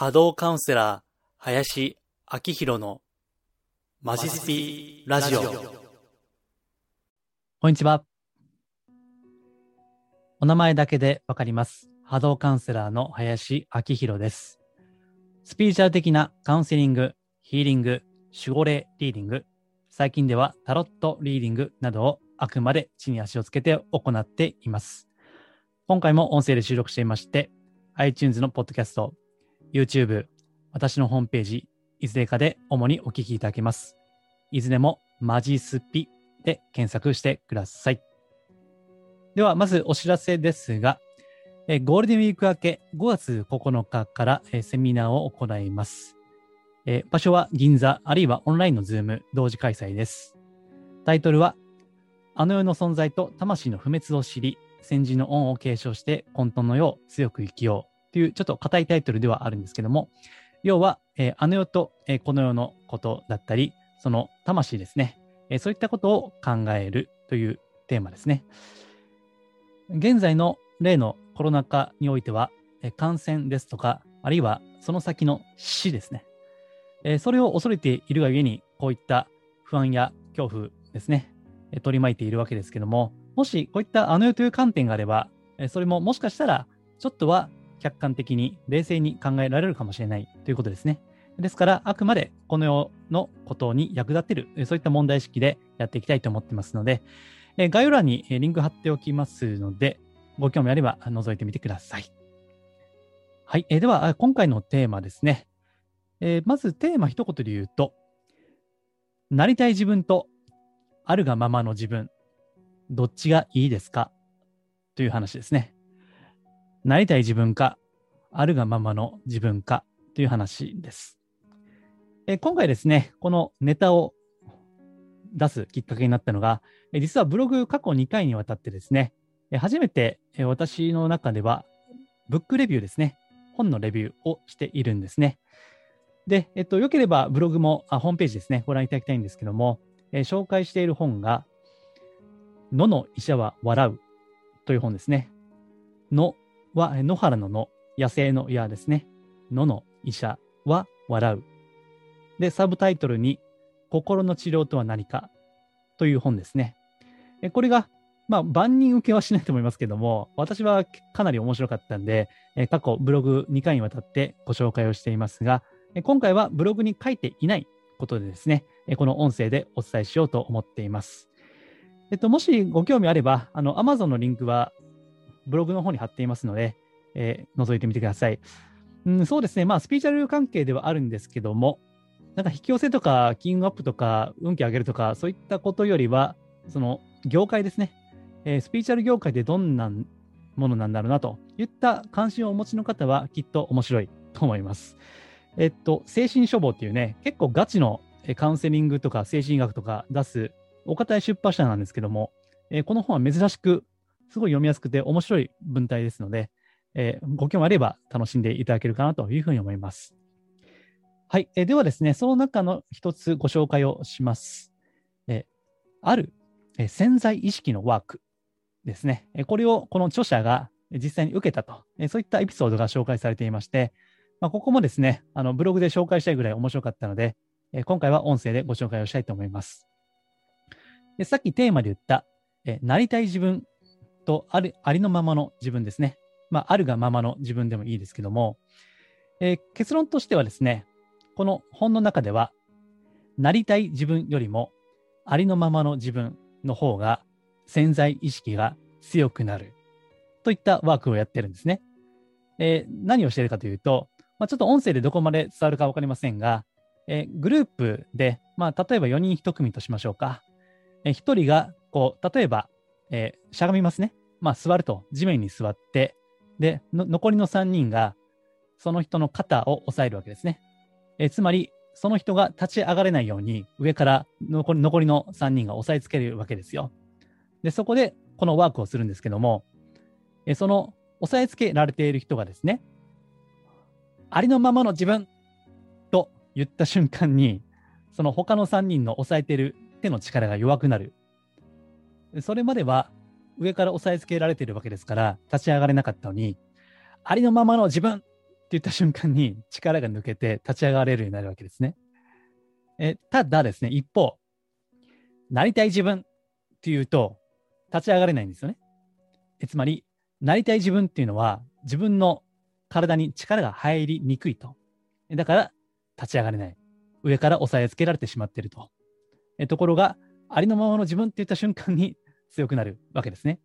波動カウンセラー、林明宏のマジスピラジオ。こんにちは。お名前だけでわかります。波動カウンセラーの林明宏です。スピリチュアル的なカウンセリング、ヒーリング、守護霊リーディング、最近ではタロットリーディングなどをあくまで地に足をつけて行っています。今回も音声で収録していまして、iTunes のポッドキャスト、YouTube、私のホームページ、いずれかで主にお聞きいただけます。いずれもマジスピで検索してください。では、まずお知らせですが、えゴールデンウィーク明け5月9日から、えセミナーを行います、え場所は銀座、あるいはオンラインの Zoom 同時開催です。タイトルは、あの世の存在と魂の不滅を知り、先人の恩を継承して混沌の世を強く生きようというちょっと硬いタイトルではあるんですけども、要は、えーあの世と、えーこの世のことだったり、その魂ですね、えーそういったことを考えるというテーマですね。現在の例のコロナ禍においては、え感染ですとか、あるいはその先の死ですね。えそれを恐れているがゆえに、こういった不安や恐怖ですね、え取り巻いているわけですけども、もしこういったあの世という観点があれば、えそれももしかしたら、ちょっとは客観的に冷静に考えられるかもしれないということですね。ですから、あくまでこの世のことに役立てる、そういった問題意識でやっていきたいと思ってますので、え概要欄にリンク貼っておきますので、ご興味あれば覗いてみてください。はい。えーでは、今回のテーマですね。えまずテーマ一言で言うと、なりたい自分とあるがままの自分、どっちがいいですか？という話ですね。なりたい自分か、あるがままの自分かという話です。え今回ですね、このネタを出すきっかけになったのが、実はブログ過去2回にわたってですね、初めて私の中では、ブックレビューですね、本のレビューをしているんですね。で、えっと、よければブログも、あホームページですね、ご覧いただきたいんですけども、え紹介している本が、野の医者は笑うという本ですね。野は、野原の野、野生の矢ですね。野の医者は笑う。で、サブタイトルに、心の治療とは何かという本ですね。これが、まあ、万人受けはしないと思いますけども、私はかなり面白かったんで、過去ブログ2回にわたってご紹介をしていますが、今回はブログに書いていないことでですね、この音声でお伝えしようと思っています。えっと、もしご興味あれば、あの、Amazon のリンクはブログの方に貼っていますので、えー覗いてみてください。うん、そうですね。まあ、スピーチャル関係ではあるんですけども、なんか引き寄せとか、キングアップとか、運気上げるとか、そういったことよりは、その、業界ですね。えースピーチャル業界でどんなものなんだろうなといった関心をお持ちの方は、きっと面白い と思います。えっと、精神処方っていうね、結構ガチのカウンセリングとか精神医学とか出す、お堅い出版社なんですけども、えーこの本は珍しく、すごい読みやすくて面白い文体ですので、えーご興味あれば楽しんでいただけるかなというふうに思います。はい。えーではですね、その中の一つご紹介をします。えある、え潜在意識のワークですね。えこれをこの著者が実際に受けたと、えそういったエピソードが紹介されていまして、まあ、ここもですね、あのブログで紹介したいぐらい面白かったので、え今回は音声でご紹介をしたいと思います。でさっきテーマで言った、えなりたい自分とあるありのままの自分ですね。まあ、あるがままの自分でもいいですけども、えー結論としてはですね、この本の中では、なりたい自分よりも、ありのままの自分の方が潜在意識が強くなるといったワークをやってるんですね。えー何をしているかというと、まあ、ちょっと音声でどこまで伝わるか分かりませんが、えーグループで、まあ、例えば4人1組としましょうか。えー1人が、こう、例えば、えしゃがみますね。まあ、座ると、地面に座って、で、残りの3人が、その人の肩を押さえるわけですね。えつまり、その人が立ち上がれないように、上から残り残りの3人が押さえつけるわけですよ。で、そこで、このワークをするんですけども、えその押さえつけられている人がですね、ありのままの自分と言った瞬間に、その他の3人の押さえている手の力が弱くなる。それまでは上から押さえつけられているわけですから、立ち上がれなかったのに、ありのままの自分って言った瞬間に力が抜けて立ち上がれるようになるわけですね。えただですね、一方、なりたい自分っていうと立ち上がれないんですよね。えつまり、なりたい自分っていうのは自分の体に力が入りにくいと。だから立ち上がれない。上から押さえつけられてしまっていると。えところが、ありのままの自分って言った瞬間に強くなるわけですね。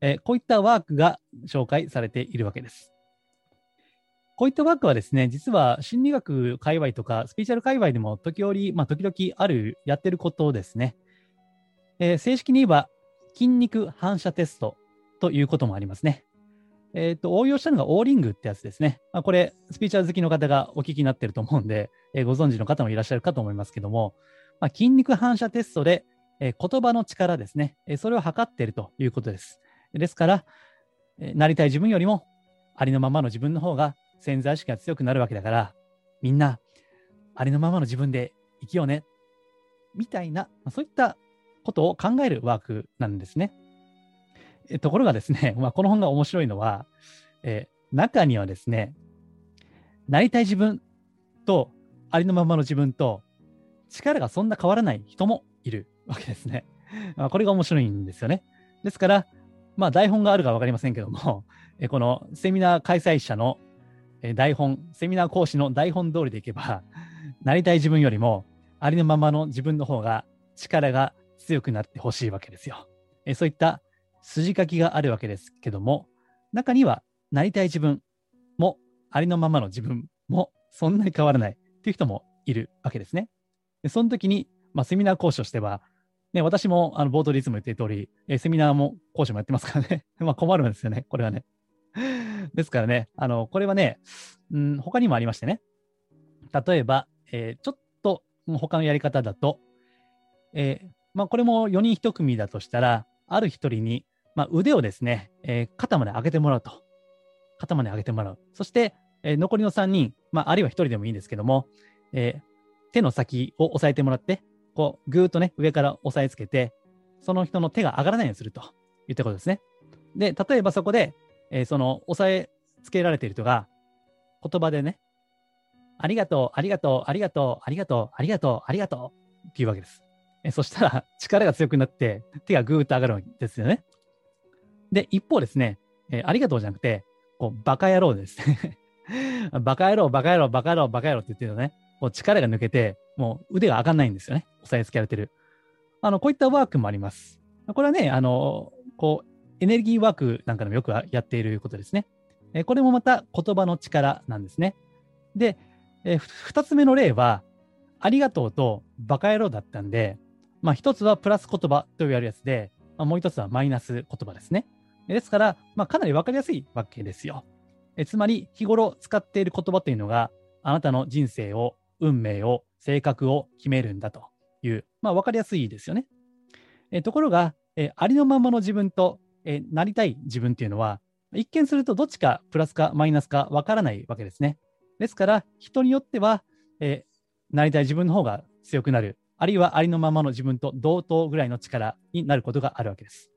えこういったワークが紹介されているわけです。こういったワークはですね、実は心理学界隈とかスピーチャル界隈でも時折、まあ、時々ある、やってることですね。えー、正式に言えば、筋肉反射テストということもありますね。えっ、ー、と、応用したのがオーリングってやつですね。まあ、これ、スピーチャー好きの方がお聞きになってると思うんで、えー、ご存知の方もいらっしゃるかと思いますけども、まあ、筋肉反射テストで、え、言葉の力ですね、えそれを測っているということです。ですから、なりたい自分よりも、ありのままの自分の方が潜在意識が強くなるわけだから、みんな、ありのままの自分で生きようね、みたいな、そういったことを考えるワークなんですね。えところがですね、まあ、この本が面白いのは、え、中にはですね、なりたい自分とありのままの自分と力がそんな変わらない人もいるわけですね。まあ、これが面白いんですよね。ですから、まあ、台本があるか分かりませんけども、えこのセミナー開催者の台本、セミナー講師の台本通りでいけば、なりたい自分よりもありのままの自分の方が力が強くなってほしいわけですよ。えそういった筋書きがあるわけですけども、中にはなりたい自分もありのままの自分もそんなに変わらないっていう人もいるわけですね。でその時に、まあ、セミナー講師としては、ね、私もあの冒頭でいつも言っている通り、えセミナーも講師もやってますからね。まあ困るんですよね、これはね。ですからね、あの、これはね、うん、他にもありましてね。例えば、えー、ちょっと他のやり方だと、えー、まあこれも4人1組だとしたら、ある1人にまあ、腕をですね、えー、肩まで上げてもらうと。肩まで上げてもらう。そして、え、残りの3人、まあ、あるいは1人でもいいんですけども、え、手の先を押さえてもらって、こう、ぐーっとね、上から押さえつけて、その人の手が上がらないようにするといったことですね。で、例えばそこで、えー、その押さえつけられている人が、言葉でね、ありがとう、ありがとう、ありがとう、ありがとう、ありがとう、ありがとうっていうわけです。えそしたら力が強くなって手がぐーっと上がるわけですよね。で、一方ですね、えー、ありがとうじゃなくて、こう、バカ野郎ですね。バカ野郎、バカ野郎、バカ野郎、バカ野郎って言ってるとね、こう力が抜けて、もう腕が上がんないんですよね。押さえつけられてる。あの、こういったワークもあります。これはね、あの、こう、エネルギーワークなんかでもよくやっていることですね。えこれもまた言葉の力なんですね。で、え二つ目の例は、ありがとうとバカ野郎だったんで、まあ一つはプラス言葉と言われるやつで、まあ、もう一つはマイナス言葉ですね。ですから、まあ、かなり分かりやすいわけですよ。えつまり、日頃使っている言葉というのが、あなたの人生を、運命を、性格を決めるんだという、まあ、分かりやすいですよね。えところが、えありのままの自分と、えなりたい自分っていうのは、一見するとどっちかプラスかマイナスか分からないわけですね。ですから、人によっては、えなりたい自分の方が強くなる、あるいはありのままの自分と同等ぐらいの力になることがあるわけです。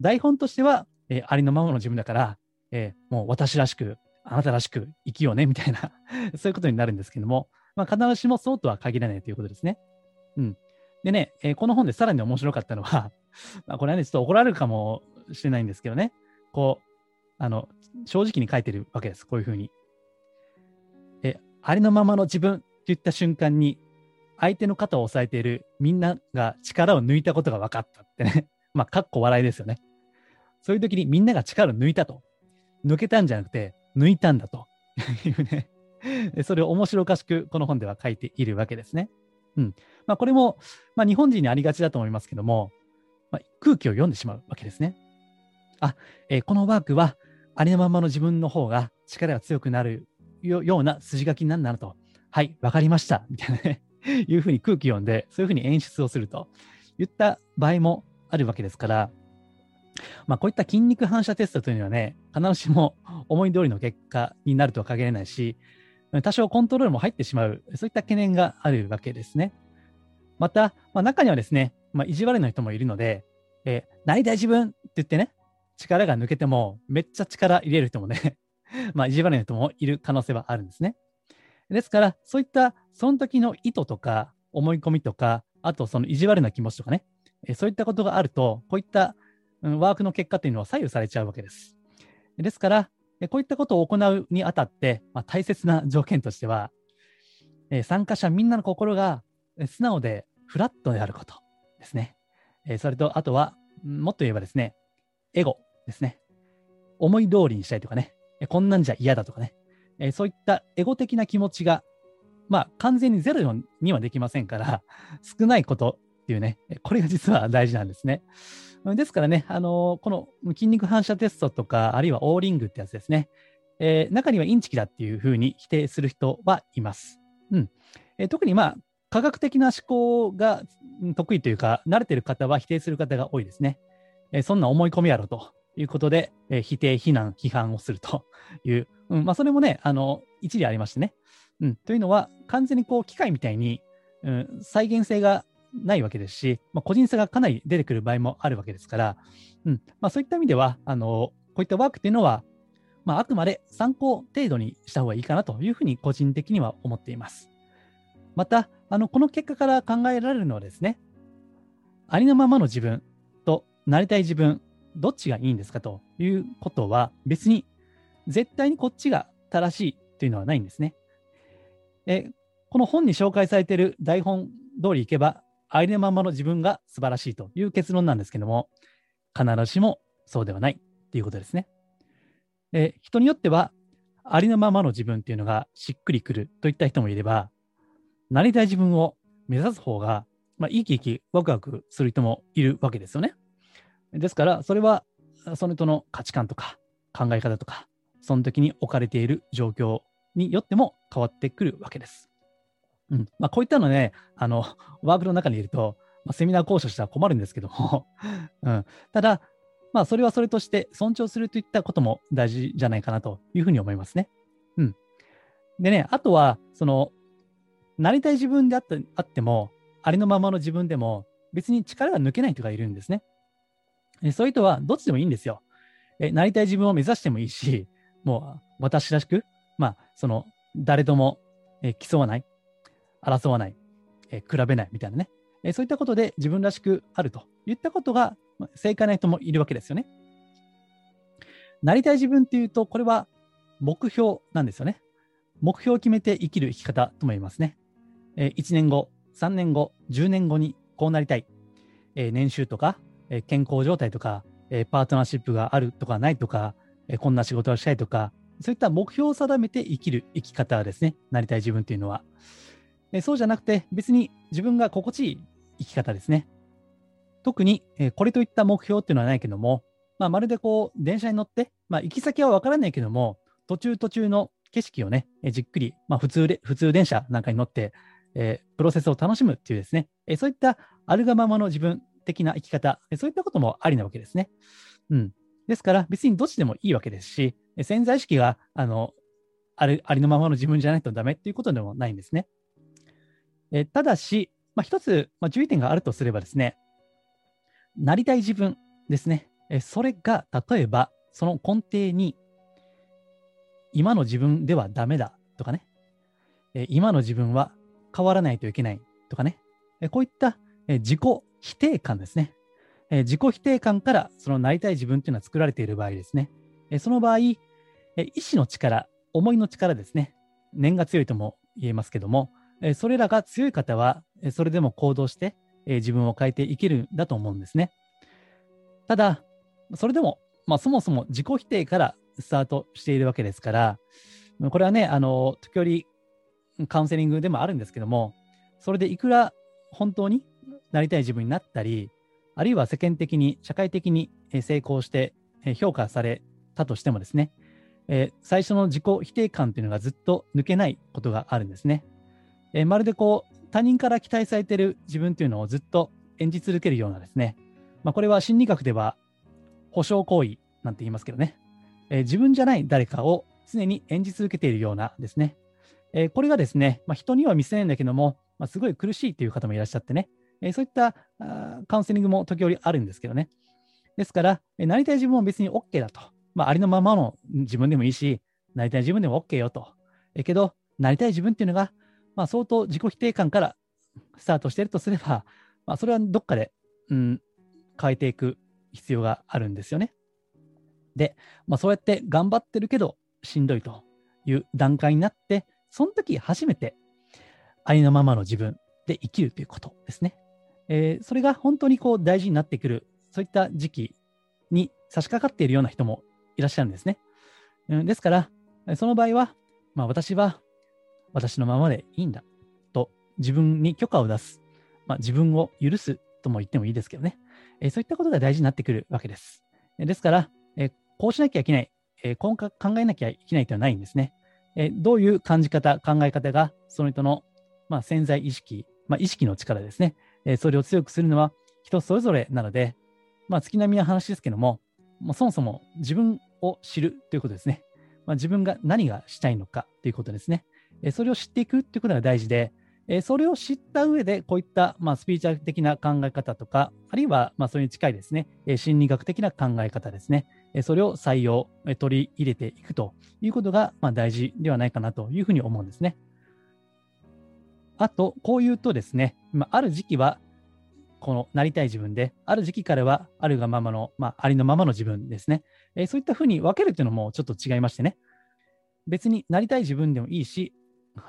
台本としては、えー、ありのままの自分だから、えー、もう私らしく、あなたらしく生きようね、みたいな そういうことになるんですけども、まあ、必ずしもそうとは限らないということですね。うん。でね、えー、この本でさらに面白かったのは まあ、これはね、ちょっと怒られるかもしれないんですけどね、こう、あの、正直に書いてるわけです。こういうふうに。え、ありのままの自分って言った瞬間に、相手の肩を押さえているみんなが力を抜いたことが分かったってね。まあ、かっこ笑いですよね。そういう時にみんなが力を抜いたと。抜けたんじゃなくて、抜いたんだと いうね。それを面白おかしくこの本では書いているわけですね。うん。まあ、これも、まあ、日本人にありがちだと思いますけども、まあ、空気を読んでしまうわけですね。あ、えー、このワークはありのままの自分の方が力が強くなるような筋書きになるなと。はい、わかりました。みたいなね。いうふうに空気読んで、そういうふうに演出をすると言った場合もあるわけですから、まあ、こういった筋肉反射テストというのはね、必ずしも思い通りの結果になるとは限らないし、多少コントロールも入ってしまう、そういった懸念があるわけですね。また、まあ、中にはですね、まあ、意地悪な人もいるので、えー、なりたい自分って言ってね、力が抜けても、めっちゃ力入れる人もね まあ、意地悪な人もいる可能性はあるんですね。ですから、そういったその時の意図とか思い込みとか、あとその意地悪な気持ちとかね、そういったことがあると、こういったワークの結果というのは左右されちゃうわけです。ですから、こういったことを行うにあたって、まあ、大切な条件としては、え参加者みんなの心が素直でフラットであることですね。えそれと、あとは、もっと言えばですね、エゴですね。思い通りにしたいとかね、こんなんじゃ嫌だとかね、えそういったエゴ的な気持ちが、まあ、完全にゼロにはできませんから、少ないことっていうね、これが実は大事なんですね。ですからね、あのこの筋肉反射テストとか、あるいはオーリングってやつですね、えー、中にはインチキだっていうふうに否定する人はいます。うんえー、特にまあ、科学的な思考が得意というか、慣れてる方は否定する方が多いですね。えー、そんな思い込みやろということで、え否定、非難、批判をするという、うんまあ、それもね、あの一理ありましてね。うん、というのは、完全にこう機械みたいに、うん、再現性がないわけですし、まあ、個人差がかなり出てくる場合もあるわけですから、うんまあ、そういった意味では、あのこういったワークっていうのは、まあ、あくまで参考程度にした方がいいかなというふうに個人的には思っています。また、あのこの結果から考えられるのはですね、ありのままの自分となりたい自分、どっちがいいんですかということは、別に絶対にこっちが正しいというのはないんですね。えこの本に紹介されている台本通りいけば、ありのままの自分が素晴らしいという結論なんですけども、必ずしもそうではないということですね。で人によっては、ありのままの自分っていうのがしっくりくるといった人もいれば、なりたい自分を目指す方が、まあ、生き生きワクワクする人もいるわけですよね。ですから、それはその人の価値観とか考え方とか、その時に置かれている状況によっても変わってくるわけです。うんまあ、こういったのね、あの、ワークの中にいると、まあ、セミナー講師としては困るんですけども、うん、ただ、まあ、それはそれとして尊重するといったことも大事じゃないかなというふうに思いますね。うん。でね、あとは、その、なりたい自分であったあっても、ありのままの自分でも、別に力が抜けない人がいるんですね。そういう人はどっちでもいいんですよ。えなりたい自分を目指してもいいし、もう私らしく、まあ、その、誰とも、え競わない、争わない、えー、比べないみたいなね、えー、そういったことで自分らしくあるといったことが正解な人もいるわけですよね。なりたい自分っていうと、これは目標なんですよね。目標を決めて生きる生き方とも言いますね。えー、1年後、3年後、10年後にこうなりたい。えー、年収とか、えー、健康状態とか、えー、パートナーシップがあるとかないとか、えー、こんな仕事をしたいとか、そういった目標を定めて生きる生き方ですね。なりたい自分っていうのは。えそうじゃなくて、別に自分が心地いい生き方ですね。特に、えこれといった目標っていうのはないけども、まあ、まるでこう、電車に乗って、まあ、行き先はわからないけども、途中途中の景色をね、えじっくり、まあ、普通で、普通電車なんかに乗って、え、プロセスを楽しむっていうですね、えそういったあるがままの自分的な生き方、えそういったこともありなわけですね。うん。ですから、別にどっちでもいいわけですし、潜在意識が、あの、あるありのままの自分じゃないとダメっていうことでもないんですね。えただし、まあ、一つ、まあ、注意点があるとすればですね、なりたい自分ですね。えそれが、例えば、その根底に、今の自分ではダメだとかね、え今の自分は変わらないといけないとかね、えこういったえ自己否定感ですね。え自己否定感からそのなりたい自分というのは作られている場合ですね。えその場合、え意志の力、思いの力ですね。念が強いとも言えますけども、えそれらが強い方は、えそれでも行動して、え自分を変えていけるんだと思うんですね。ただ、それでも、まあ、そもそも自己否定からスタートしているわけですから、これはね、あの、時折カウンセリングでもあるんですけども、それでいくら本当になりたい自分になったり、あるいは世間的に、社会的に成功して評価されたとしてもですね、え、最初の自己否定感というのがずっと抜けないことがあるんですね。えー、まるでこう、他人から期待されている自分というのをずっと演じ続けるようなですね、まあ、これは心理学では保証行為なんて言いますけどね、えー、自分じゃない誰かを常に演じ続けているようなですね、えー、これがですね、まあ、人には見せないんだけども、まあ、すごい苦しいという方もいらっしゃってね、えー、そういったカウンセリングも時折あるんですけどね。ですから、えー、なりたい自分も別に OK だと。まあ、ありのままの自分でもいいし、なりたい自分でも OK よと。えけど、なりたい自分っていうのが、まあ、相当自己否定感からスタートしているとすれば、まあ、それはどっかで、うん、変えていく必要があるんですよね。で、まあ、そうやって頑張ってるけどしんどいという段階になって、その時初めてありのままの自分で生きるということですね。えー、それが本当にこう大事になってくる、そういった時期に差し掛かっているような人もいらっしゃるんですね。うん、ですから、その場合は、まあ、私は私のままでいいんだと自分に許可を出す、まあ、自分を許すとも言ってもいいですけどね、えー、そういったことが大事になってくるわけです。ですから、えー、こうしなきゃいけない、えー、こう考えなきゃいけないというのはないんですね。えどういう感じ方、考え方がその人の、まあ、潜在意識、まあ、意識の力ですね、えそれを強くするのは人それぞれなので、まあ、月並みな話ですけども、もうそもそも自分を知るということですね。まあ、自分が何がしたいのかということですね。えそれを知っていくということが大事で、えそれを知った上で、こういった、まあ、スピーチャル的な考え方とか、あるいは、まあ、それに近いですね、え心理学的な考え方ですね、えそれを採用、え取り入れていくということが、まあ、大事ではないかなというふうに思うんですね。あと、こう言うとですね、まあ、る時期は、このなりたい自分で、ある時期からはあるがままの、まあ、りのままの自分ですね。え、そういったふうに分けるというのもちょっと違いましてね。別になりたい自分でもいいし、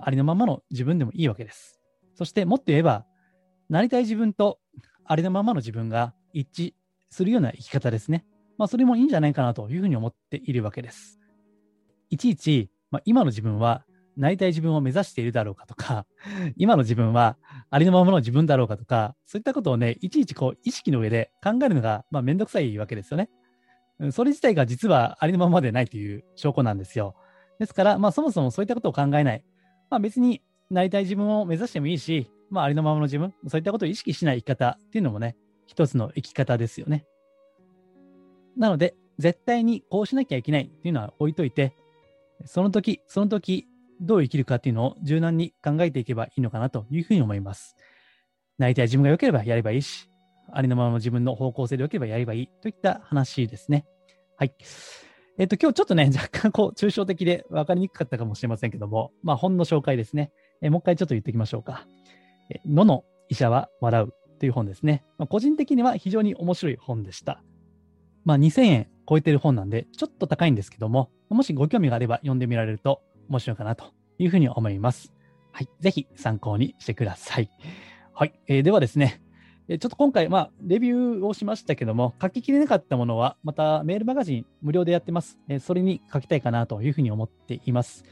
ありのままの自分でもいいわけです。そしてもっと言えば、なりたい自分とありのままの自分が一致するような生き方ですね。まあ、それもいいんじゃないかなというふうに思っているわけです。いちいち、まあ、今の自分はなりたい自分を目指しているだろうかとか、今の自分はありのままの自分だろうかとか、そういったことをね、いちいちこう意識の上で考えるのが、まあ、めんどくさいわけですよね。それ自体が実はありのままでないという証拠なんですよ。ですから、まあ、そもそもそういったことを考えない。まあ、別になりたい自分を目指してもいいし、まあ、ありのままの自分、そういったことを意識しない生き方っていうのもね、一つの生き方ですよね。なので、絶対にこうしなきゃいけないっていうのは置いといて、その時、その時、どう生きるかっていうのを柔軟に考えていけばいいのかなというふうに思います。なりたい自分が良ければやればいいし、ありのままの自分の方向性で良ければやればいいといった話ですね。はい。えっ、と、今日ちょっとね、若干こう、抽象的で分かりにくかったかもしれませんけども、まあ、本の紹介ですね。えもう一回ちょっと言っておきましょうか。えのの医者は笑うという本ですね。まあ、個人的には非常に面白い本でした。まあ、2000円超えてる本なんで、ちょっと高いんですけども、もしご興味があれば読んでみられると面白いかなというふうに思います。はい。ぜひ参考にしてください。はい。えー、ではですね、ちょっと今回、まあ、レビューをしましたけども、書ききれなかったものは、またメールマガジン無料でやってます。それに書きたいかなというふうに思っています。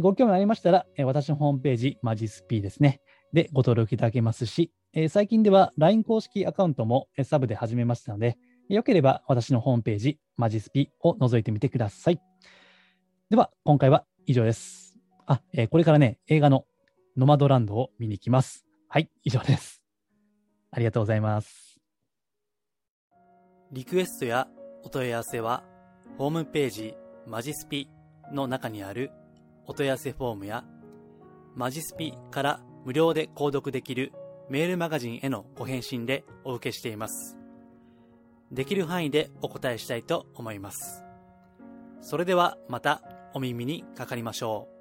ご興味ありましたら、私のホームページ、マジスピですね。で、ご登録いただけますし、最近では LINE 公式アカウントもサブで始めましたので、よければ私のホームページ、マジスピを覗いてみてください。では、今回は以上です。あ、これからね、映画のノマドランドを見に行きます。はい、以上です。ありがとうございます。リクエストやお問い合わせは、ホームページマジスピの中にあるお問い合わせフォームや、マジスピから無料で購読できるメールマガジンへのご返信でお受けしています。できる範囲でお答えしたいと思います。それではまたお耳にかかりましょう。